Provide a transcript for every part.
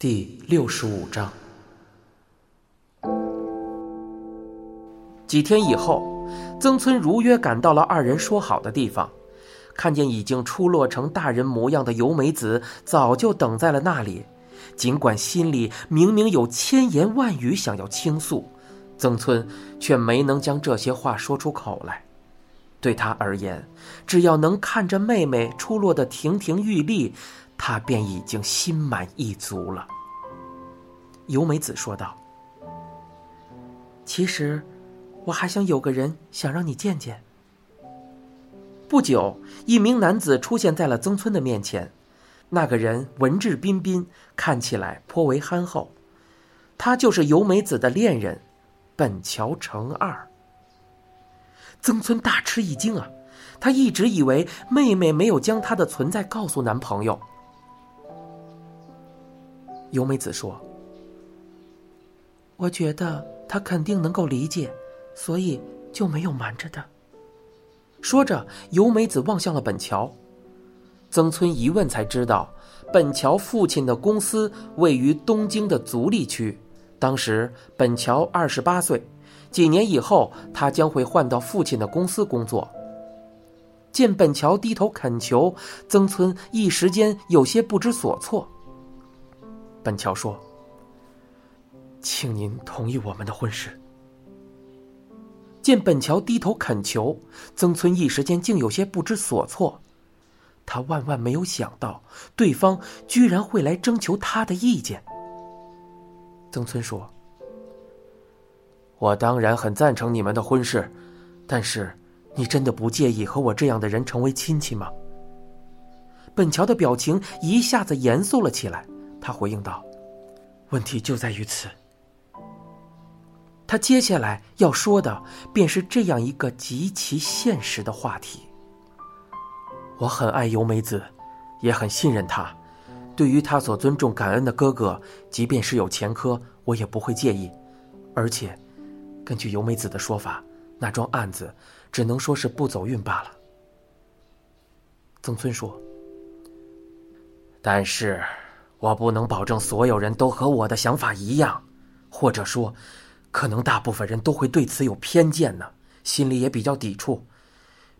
第六十五章。几天以后，曾村如约赶到了二人说好的地方，看见已经出落成大人模样的由美子早就等在了那里。尽管心里明明有千言万语想要倾诉，曾村却没能将这些话说出口来。对他而言，只要能看着妹妹出落的亭亭玉立，他便已经心满意足了。由美子说道：“其实，我还想有个人想让你见见。”不久，一名男子出现在了曾村的面前。那个人文质彬彬，看起来颇为憨厚。他就是由美子的恋人，本桥成二。曾村大吃一惊啊！他一直以为妹妹没有将他的存在告诉男朋友。由美子说：“我觉得他肯定能够理解，所以就没有瞒着的。”说着，由美子望向了本桥。曾村一问才知道，本桥父亲的公司位于东京的足利区。当时本桥二十八岁，几年以后他将会换到父亲的公司工作。见本桥低头恳求，曾村一时间有些不知所措。本桥说：“请您同意我们的婚事。”见本桥低头恳求，曾村一时间竟有些不知所措。他万万没有想到，对方居然会来征求他的意见。曾村说：“我当然很赞成你们的婚事，但是，你真的不介意和我这样的人成为亲戚吗？”本桥的表情一下子严肃了起来，他回应道：“问题就在于此。”他接下来要说的便是这样一个极其现实的话题。我很爱由美子，也很信任她。对于她所尊重、感恩的哥哥，即便是有前科，我也不会介意。而且，根据由美子的说法，那桩案子只能说是不走运罢了。曾村说：“但是，我不能保证所有人都和我的想法一样，或者说，可能大部分人都会对此有偏见呢，心里也比较抵触。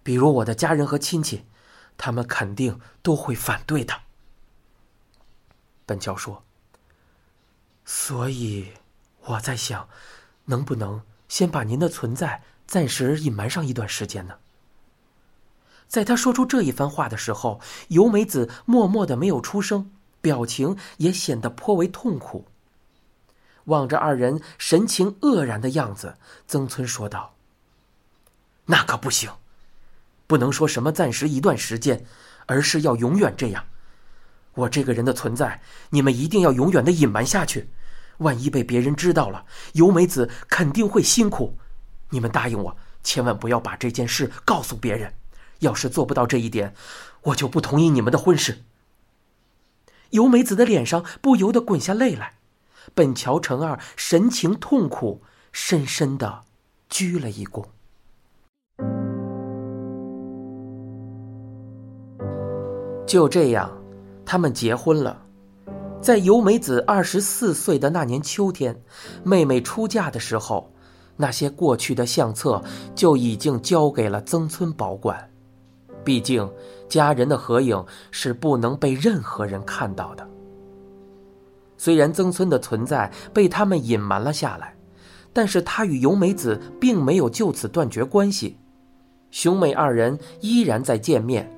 比如我的家人和亲戚。”他们肯定都会反对的。本桥说：“所以我在想，能不能先把您的存在暂时隐瞒上一段时间呢？”在他说出这一番话的时候，由美子默默的没有出声，表情也显得颇为痛苦。望着二人神情愕然的样子，曾村说道：“那可不行。”不能说什么暂时一段时间，而是要永远这样。我这个人的存在，你们一定要永远的隐瞒下去。万一被别人知道了，由美子肯定会辛苦。你们答应我，千万不要把这件事告诉别人。要是做不到这一点，我就不同意你们的婚事。由美子的脸上不由得滚下泪来。本桥成二神情痛苦，深深的鞠了一躬。就这样，他们结婚了。在由美子二十四岁的那年秋天，妹妹出嫁的时候，那些过去的相册就已经交给了曾村保管。毕竟，家人的合影是不能被任何人看到的。虽然曾村的存在被他们隐瞒了下来，但是他与由美子并没有就此断绝关系，兄妹二人依然在见面。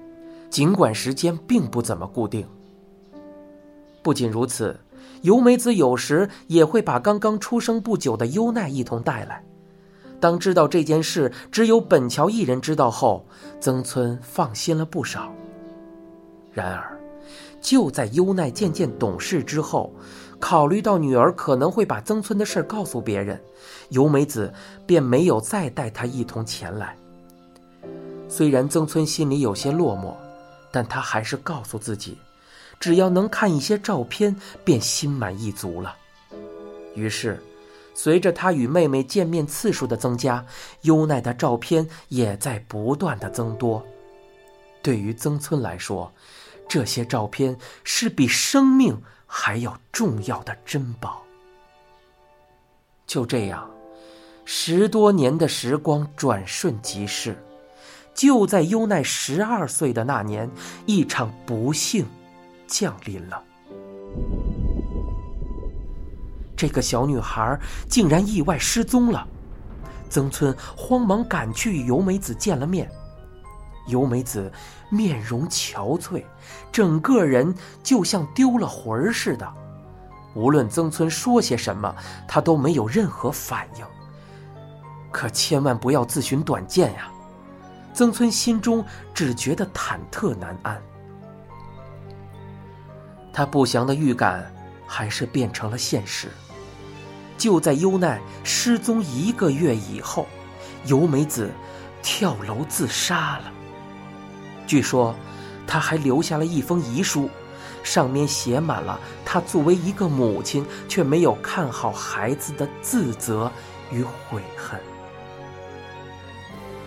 尽管时间并不怎么固定。不仅如此，由美子有时也会把刚刚出生不久的优奈一同带来。当知道这件事只有本桥一人知道后，曾村放心了不少。然而，就在优奈渐渐懂事之后，考虑到女儿可能会把曾村的事告诉别人，由美子便没有再带她一同前来。虽然曾村心里有些落寞。但他还是告诉自己，只要能看一些照片，便心满意足了。于是，随着他与妹妹见面次数的增加，优奈的照片也在不断的增多。对于曾村来说，这些照片是比生命还要重要的珍宝。就这样，十多年的时光转瞬即逝。就在优奈十二岁的那年，一场不幸降临了。这个小女孩竟然意外失踪了。曾村慌忙赶去与由美子见了面。由美子面容憔悴，整个人就像丢了魂儿似的。无论曾村说些什么，她都没有任何反应。可千万不要自寻短见呀！曾村心中只觉得忐忑难安。他不祥的预感还是变成了现实。就在优奈失踪一个月以后，由美子跳楼自杀了。据说，他还留下了一封遗书，上面写满了他作为一个母亲却没有看好孩子的自责与悔恨。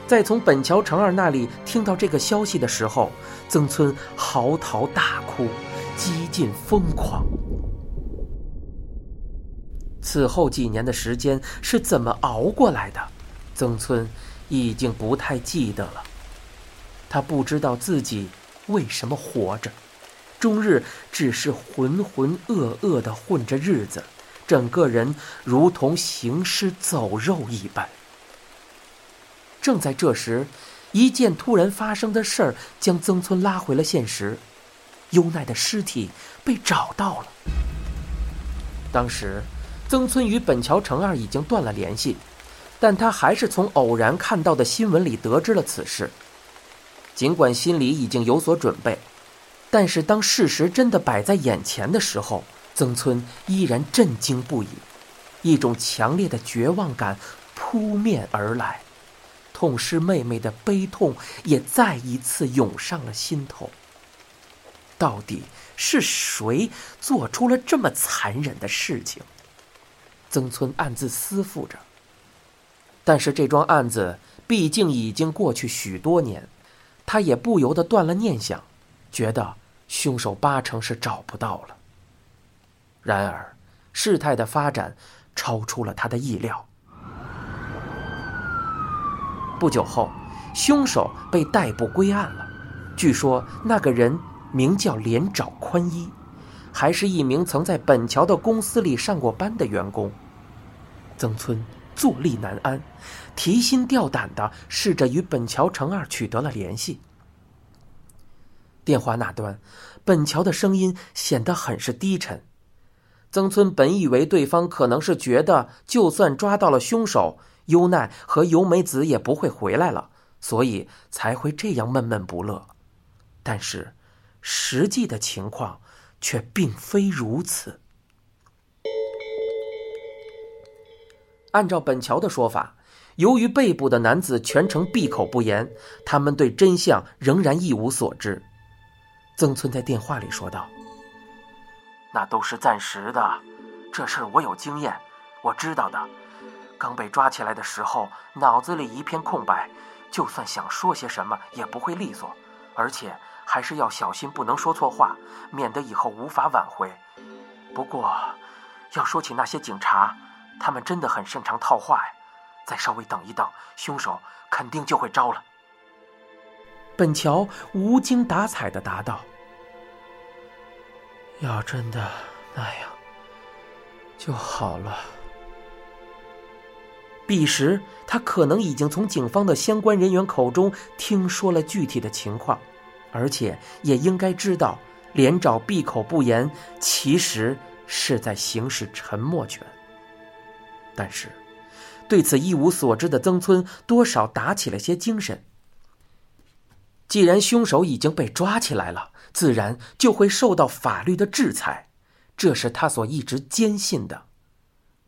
在从本桥成二那里听到这个消息的时候，曾村嚎啕大哭，几近疯狂。此后几年的时间是怎么熬过来的，曾村已经不太记得了。他不知道自己为什么活着，终日只是浑浑噩噩的混着日子，整个人如同行尸走肉一般。正在这时，一件突然发生的事儿将曾村拉回了现实：优奈的尸体被找到了。当时，曾村与本桥成二已经断了联系，但他还是从偶然看到的新闻里得知了此事。尽管心里已经有所准备，但是当事实真的摆在眼前的时候，曾村依然震惊不已，一种强烈的绝望感扑面而来，痛失妹妹的悲痛也再一次涌上了心头。到底是谁做出了这么残忍的事情？曾村暗自思妇着。但是这桩案子毕竟已经过去许多年。他也不由得断了念想，觉得凶手八成是找不到了。然而，事态的发展超出了他的意料。不久后，凶手被逮捕归案了。据说那个人名叫连沼宽一，还是一名曾在本桥的公司里上过班的员工。曾村。坐立难安，提心吊胆的试着与本桥成二取得了联系。电话那端，本桥的声音显得很是低沉。曾村本以为对方可能是觉得，就算抓到了凶手，优奈和由美子也不会回来了，所以才会这样闷闷不乐。但是，实际的情况却并非如此。按照本桥的说法，由于被捕的男子全程闭口不言，他们对真相仍然一无所知。曾村在电话里说道：“那都是暂时的，这事儿我有经验，我知道的。刚被抓起来的时候，脑子里一片空白，就算想说些什么也不会利索，而且还是要小心，不能说错话，免得以后无法挽回。不过，要说起那些警察……”他们真的很擅长套话呀！再稍微等一等，凶手肯定就会招了。本桥无精打采的答道：“要真的那样就好了。”彼时，他可能已经从警方的相关人员口中听说了具体的情况，而且也应该知道，连长闭口不言，其实是在行使沉默权。但是，对此一无所知的曾村多少打起了些精神。既然凶手已经被抓起来了，自然就会受到法律的制裁，这是他所一直坚信的。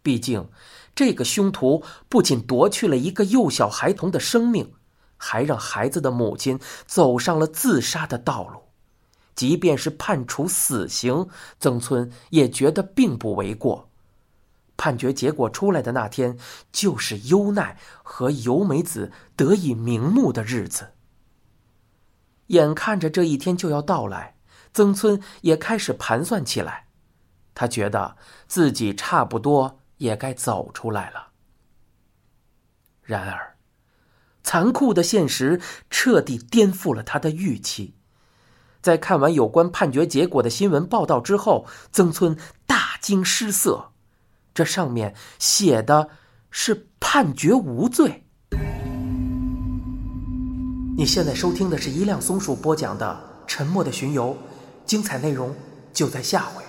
毕竟，这个凶徒不仅夺去了一个幼小孩童的生命，还让孩子的母亲走上了自杀的道路。即便是判处死刑，曾村也觉得并不为过。判决结果出来的那天，就是优奈和由美子得以瞑目的日子。眼看着这一天就要到来，曾村也开始盘算起来。他觉得自己差不多也该走出来了。然而，残酷的现实彻底颠覆了他的预期。在看完有关判决结果的新闻报道之后，曾村大惊失色。这上面写的是判决无罪。你现在收听的是一辆松鼠播讲的《沉默的巡游》，精彩内容就在下回。